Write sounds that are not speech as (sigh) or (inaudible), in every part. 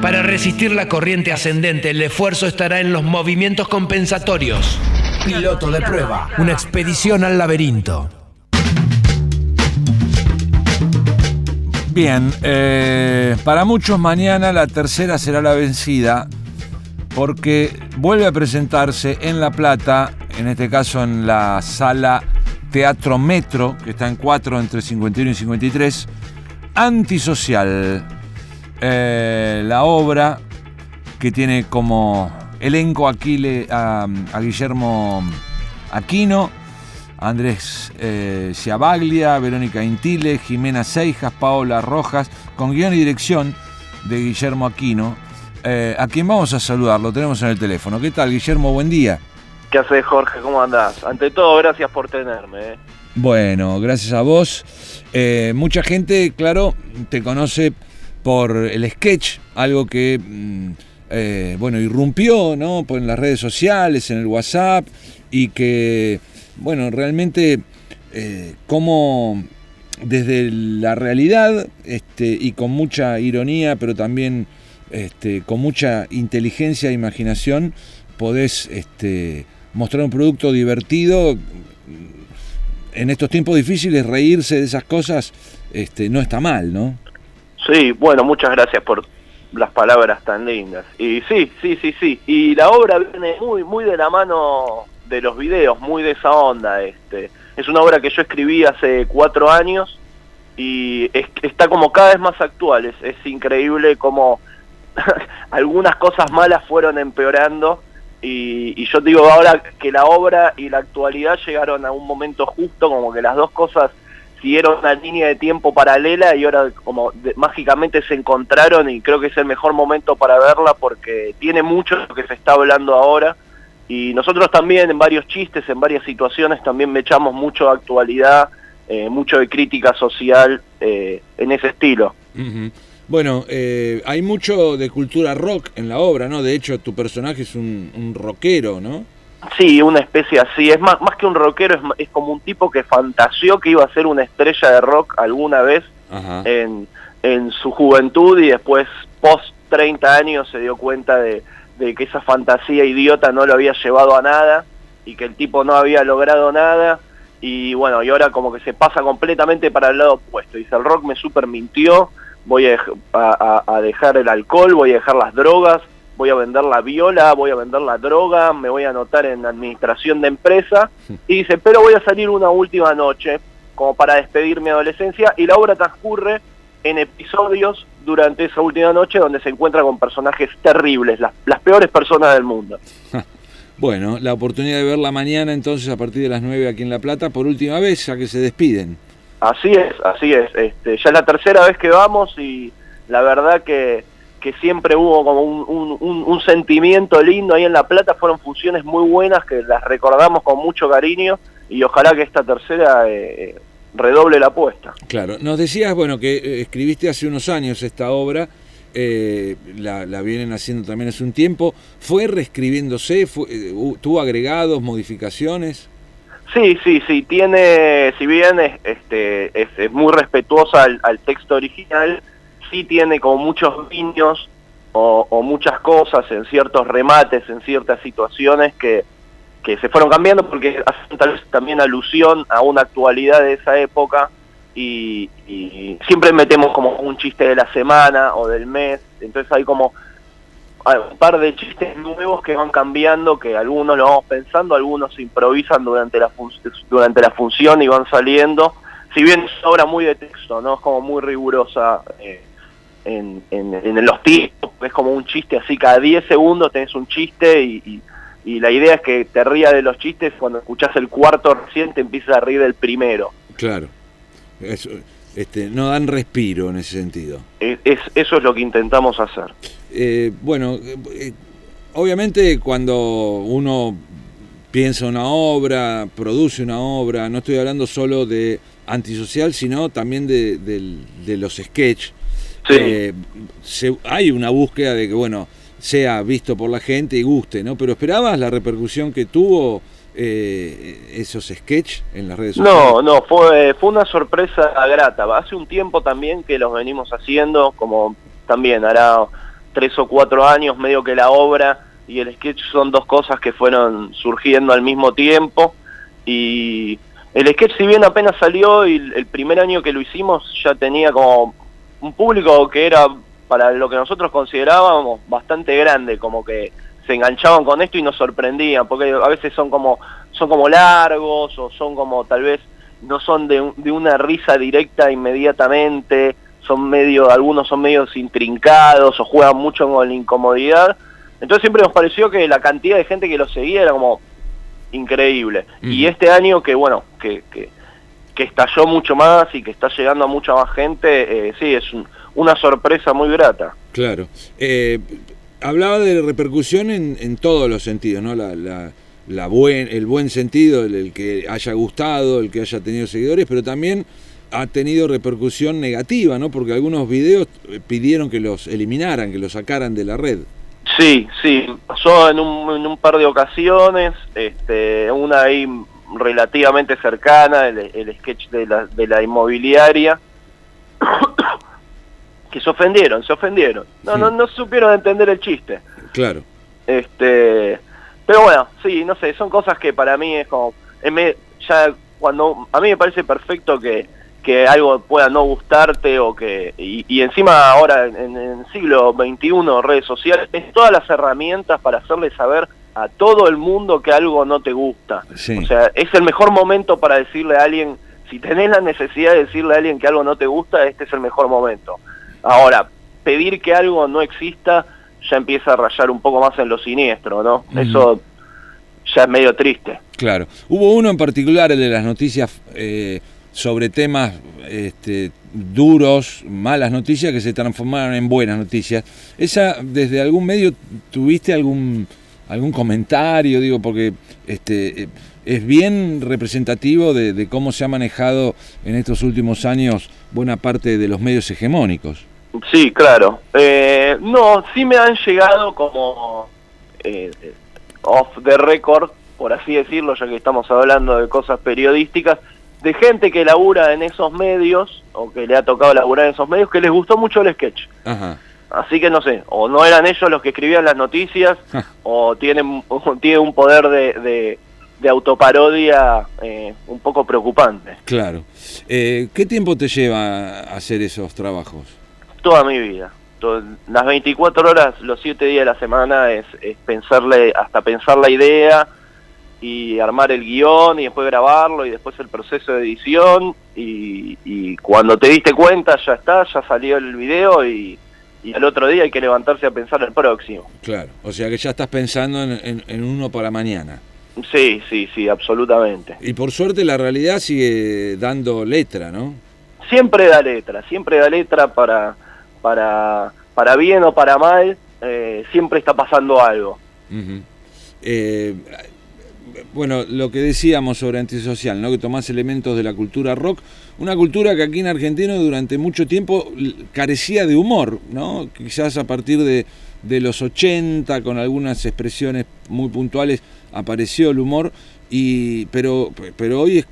Para resistir la corriente ascendente, el esfuerzo estará en los movimientos compensatorios. Piloto de prueba. Una expedición al laberinto. Bien, eh, para muchos mañana la tercera será la vencida porque vuelve a presentarse en La Plata, en este caso en la sala Teatro Metro, que está en 4 entre 51 y 53, Antisocial eh, la obra que tiene como elenco aquí a, Guillermo Aquino, Andrés eh, Ciabaglia, Verónica Intile, Jimena Seijas, Paola Rojas, con guion y dirección de Guillermo Aquino, eh, a quien vamos a saludar, lo tenemos en el teléfono. ¿Qué tal, Guillermo? Buen día. ¿Qué haces, Jorge? ¿Cómo andás? Ante todo, gracias por tenerme. Eh. Bueno, gracias a vos. mucha gente, claro, te conoce por el sketch, algo que, mm, eh, bueno, irrumpió, ¿no? En las redes sociales, en el WhatsApp, y que, bueno, realmente, eh, como desde la realidad, este, y con mucha ironía, pero también este, con mucha inteligencia e imaginación, podés este, mostrar un producto divertido. En estos tiempos difíciles, reírse de esas cosas este, no está mal, ¿no? Sí, bueno, muchas gracias por las palabras tan lindas. Y sí, sí, sí, sí. Y la obra viene muy, muy de la mano de los videos, muy de esa onda. Este, es una obra que yo escribí hace cuatro años y está como cada vez más actual. Es, increíble cómo (laughs) algunas cosas malas fueron empeorando. Y yo digo ahora que la obra y la actualidad llegaron a un momento justo, como que las dos cosas siguieron una línea de tiempo paralela y ahora como mágicamente se encontraron y creo que es el mejor momento para verla porque tiene mucho de lo que se está hablando ahora y nosotros también en varios chistes, en varias situaciones también me echamos mucho de actualidad, eh, mucho de crítica social eh, en ese estilo. Bueno, eh, hay mucho de cultura rock en la obra, ¿no? De hecho, tu personaje es un, un rockero, ¿no? Sí, una especie así. Es más, más que un rockero, es, es, como un tipo que fantaseó que iba a ser una estrella de rock alguna vez en, en, su juventud y después, post 30 años, se dio cuenta de, de, que esa fantasía idiota no lo había llevado a nada y que el tipo no había logrado nada. Y bueno, y ahora como que se pasa completamente para el lado opuesto. Dice, el rock me super mintió, voy a, a dejar el alcohol, voy a dejar las drogas voy a vender la viola, voy a vender la droga, me voy a anotar en administración de empresa. (laughs) Y dice, pero voy a salir una última noche como para despedir mi adolescencia y la obra transcurre en episodios durante esa última noche donde se encuentra con personajes terribles, las, las peores personas del mundo. (laughs) Bueno, la oportunidad de verla mañana entonces a partir de las 9 aquí en La Plata por última vez, ya que se despiden. Así es, así es. Este, ya es la tercera vez que vamos y la verdad que que siempre hubo como un, sentimiento lindo ahí en La Plata, fueron funciones muy buenas que las recordamos con mucho cariño y ojalá que esta tercera eh, redoble la apuesta. Claro, nos decías, bueno, que eh, escribiste hace unos años esta obra, eh, la, vienen haciendo también hace un tiempo, ¿fue reescribiéndose? ¿Tuvo agregados, modificaciones? Sí, sí, sí, tiene, si bien es, este, es, muy respetuosa al texto original, sí tiene como muchos guiños o, muchas cosas en ciertos remates, en ciertas situaciones que, que se fueron cambiando porque hacen tal también alusión a una actualidad de esa época y, siempre metemos como un chiste de la semana o del mes, entonces hay como un par de chistes nuevos que van cambiando, que algunos lo vamos pensando, algunos se improvisan durante la, durante la función y van saliendo, si bien es obra muy de texto, ¿no? Es como muy rigurosa eh, en, en, los tiempos, es como un chiste así, cada 10 segundos tenés un chiste y, y, la idea es que te rías de los chistes cuando escuchás el cuarto recién te empiezas a reír del primero. Claro, eso, este, no dan respiro en ese sentido. Es, eso es lo que intentamos hacer. Eh, bueno, eh, obviamente cuando uno piensa una obra, produce una obra, no estoy hablando solo de antisocial, sino también de, de los sketches eh, hay una búsqueda de que, bueno, sea visto por la gente y guste, ¿no? Pero ¿esperabas la repercusión que tuvo eh, esos sketches en las redes sociales? No, no, fue, fue una sorpresa grata. Hace un tiempo también que los venimos haciendo, como también hará tres o cuatro años, medio que la obra y el sketch son dos cosas que fueron surgiendo al mismo tiempo. Y el sketch, si bien apenas salió y el primer año que lo hicimos, ya tenía como un público que era para lo que nosotros considerábamos bastante grande, como que se enganchaban con esto y nos sorprendían, porque a veces son como, son como largos o son como tal vez no son de, de una risa directa inmediatamente, son medio, algunos son medios intrincados o juegan mucho con la incomodidad. Entonces siempre nos pareció que la cantidad de gente que lo seguía era como increíble. Y este año que, bueno, que, que, estalló mucho más y que está llegando a mucha más gente, eh, sí, es una sorpresa muy grata. Claro. Eh, hablaba de repercusión en, en, todos los sentidos, ¿no? La, la, la buen, el buen sentido, el, que haya gustado, el que haya tenido seguidores, pero también ha tenido repercusión negativa, ¿no? Porque algunos videos eh, pidieron que los eliminaran, que los sacaran de la red. Sí, sí, pasó en un, en un par de ocasiones, este, una ahí relativamente cercana, el, el sketch de la, de la inmobiliaria, (coughs) que se ofendieron, se ofendieron. No, no, no supieron entender el chiste. Claro. Este, pero bueno, sí, no sé, son cosas que para mí es como, ya cuando, a mí me parece perfecto que que algo pueda no gustarte o que y, encima ahora en, el siglo XXI redes sociales es todas las herramientas para hacerle saber a todo el mundo que algo no te gusta. O sea es el mejor momento para decirle a alguien si tenés la necesidad de decirle a alguien que algo no te gusta este es el mejor momento. Ahora pedir que algo no exista ya empieza a rayar un poco más en lo siniestro no eso ya es medio triste. Claro. Hubo uno en particular el de las noticias eh sobre temas este, duros, malas noticias que se transformaron en buenas noticias. ¿Esa, desde algún medio, tuviste algún, algún comentario? Digo, porque este, es bien representativo de, cómo se ha manejado en estos últimos años buena parte de los medios hegemónicos. Sí, claro. Eh, no, sí me han llegado como eh, off the record, por así decirlo, ya que estamos hablando de cosas periodísticas, de gente que labura en esos medios, o que le ha tocado laburar en esos medios, que les gustó mucho el sketch. Así que no sé, o no eran ellos los que escribían las noticias, o tienen, tiene un poder de, de, autoparodia eh, un poco preocupante. Claro. Eh, ¿Qué tiempo te lleva hacer esos trabajos? Toda mi vida. Las 24 horas, los 7 días de la semana es, es pensarle, hasta pensar la idea, y armar el guion y después grabarlo y después el proceso de edición y, cuando te diste cuenta ya está, ya salió el video y, y, al otro día hay que levantarse a pensar el próximo. Claro, o sea que ya estás pensando en, en, uno para mañana. Sí, sí, sí, absolutamente. Y por suerte la realidad sigue dando letra, ¿no? Siempre da letra, siempre da letra para, para, para bien o para mal, eh, siempre está pasando algo. eh, bueno, lo que decíamos sobre antisocial, ¿no? que tomás elementos de la cultura rock, una cultura que aquí en Argentina durante mucho tiempo carecía de humor, ¿no? quizás a partir de, los 80, con algunas expresiones muy puntuales, apareció el humor, y, pero, pero hoy es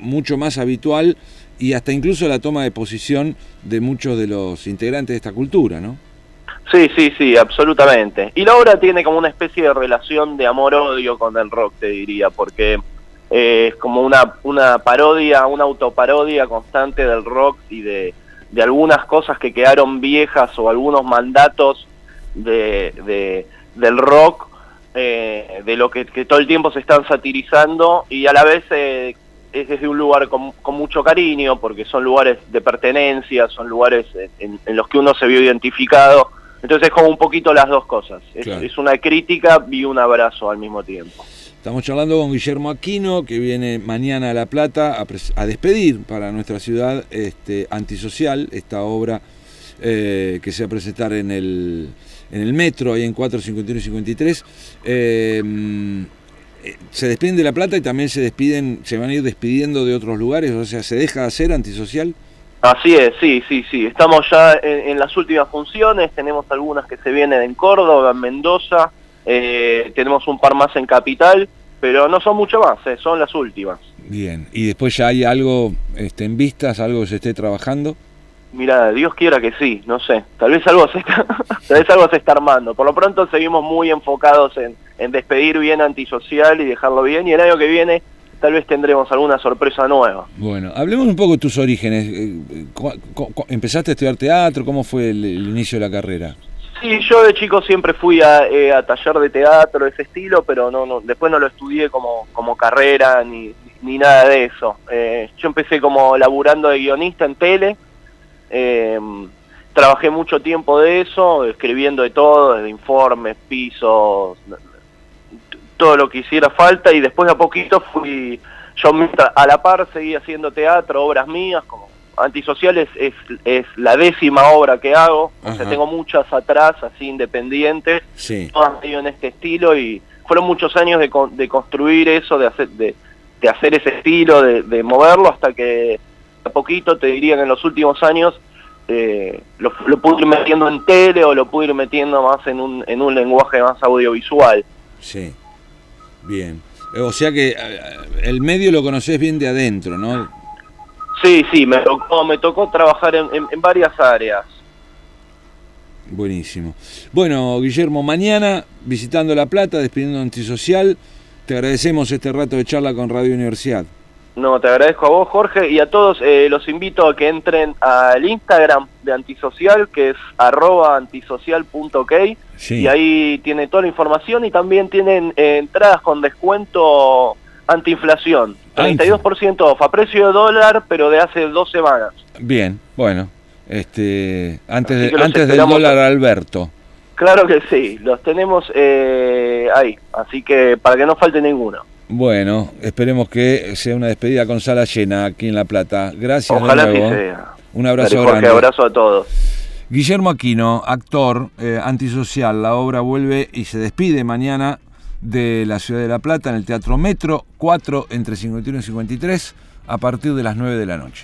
mucho más habitual y hasta incluso la toma de posición de muchos de los integrantes de esta cultura, ¿no? Sí, sí, sí, absolutamente. Y la obra tiene como una especie de relación de amor-odio con el rock, te diría, porque eh, es como una, una parodia, una autoparodia constante del rock y de, de algunas cosas que quedaron viejas o algunos mandatos de, de del rock, eh, de lo que, todo el tiempo se están satirizando y a la vez eh, es desde un lugar con, con, mucho cariño, porque son lugares de pertenencia, son lugares en, en los que uno se vio identificado entonces es como un poquito las dos cosas. Es, una crítica y un abrazo al mismo tiempo. Estamos charlando con Guillermo Aquino, que viene mañana a La Plata a, despedir para nuestra ciudad este, Antisocial, esta obra eh, que se va a presentar en el, en el metro, ahí en 451 y 53. Eh, eh, se despiden de La Plata y también se despiden, se van a ir despidiendo de otros lugares, o sea, se deja de hacer Antisocial. Así es, sí, sí, sí. Estamos ya en, las últimas funciones, tenemos algunas que se vienen en Córdoba, en Mendoza, eh, tenemos un par más en Capital, pero no son mucho más, eh, son las últimas. Bien, ¿y después ya hay algo este, en vistas, algo que se esté trabajando? Mira, Dios quiera que sí, no sé. Tal vez algo se está, (laughs) tal vez algo se está armando. Por lo pronto seguimos muy enfocados en, en despedir bien antisocial y dejarlo bien. Y el año que viene tal vez tendremos alguna sorpresa nueva. Bueno, hablemos un poco de tus orígenes. Eh, ¿Empezaste a estudiar teatro? ¿Cómo fue el, el inicio de la carrera? Sí, yo de chico siempre fui a, eh, a taller de teatro de ese estilo, pero no, no después no lo estudié como, como carrera ni, ni nada de eso. Eh, yo empecé como laburando de guionista en tele, eh, trabajé mucho tiempo de eso, escribiendo de todo, desde informes, pisos, todo lo que hiciera falta y después de a poquito fui, yo a la par seguí haciendo teatro, obras mías, como Antisociales es, es la décima obra que hago, o sea, tengo muchas atrás, así independientes, Sí. todas medio en este estilo y fueron muchos años de, con- de construir eso, de hacer, de, de hacer ese estilo, de, de moverlo hasta que a poquito, te diría que en los últimos años eh, lo, lo pude ir metiendo en tele o lo pude ir metiendo más en un, en un lenguaje más audiovisual. Sí. Bien. Eh, O sea que eh, el medio lo conoces bien de adentro, ¿no? Sí, sí, me tocó, me tocó trabajar en, en- en varias áreas. Buenísimo. Bueno, Guillermo, mañana visitando La Plata, despidiendo Antisocial, te agradecemos este rato de charla con Radio Universidad. No, te agradezco a vos, Jorge, y a todos eh, los invito a que entren al Instagram de Antisocial, que es arroba antisocial.ok, Sí. y ahí tiene toda la información y también tienen eh, entradas con descuento antiinflación. Ah, 32% off, a precio de dólar, pero de hace dos semanas. Bien, bueno. Este, antes de- antes del dólar Alberto. Claro que sí, los tenemos eh, ahí, así que para que no falte ninguno. Bueno, esperemos que sea una despedida con sala llena aquí en La Plata. Gracias de Ojalá así nuevo. sea. Un abrazo Jorge, grande. abrazo a todos. Guillermo Aquino, actor eh, antisocial, la obra vuelve y se despide mañana de la ciudad de La Plata en el Teatro Metro, 4 entre 51 y 53, a partir de las 9 de la noche.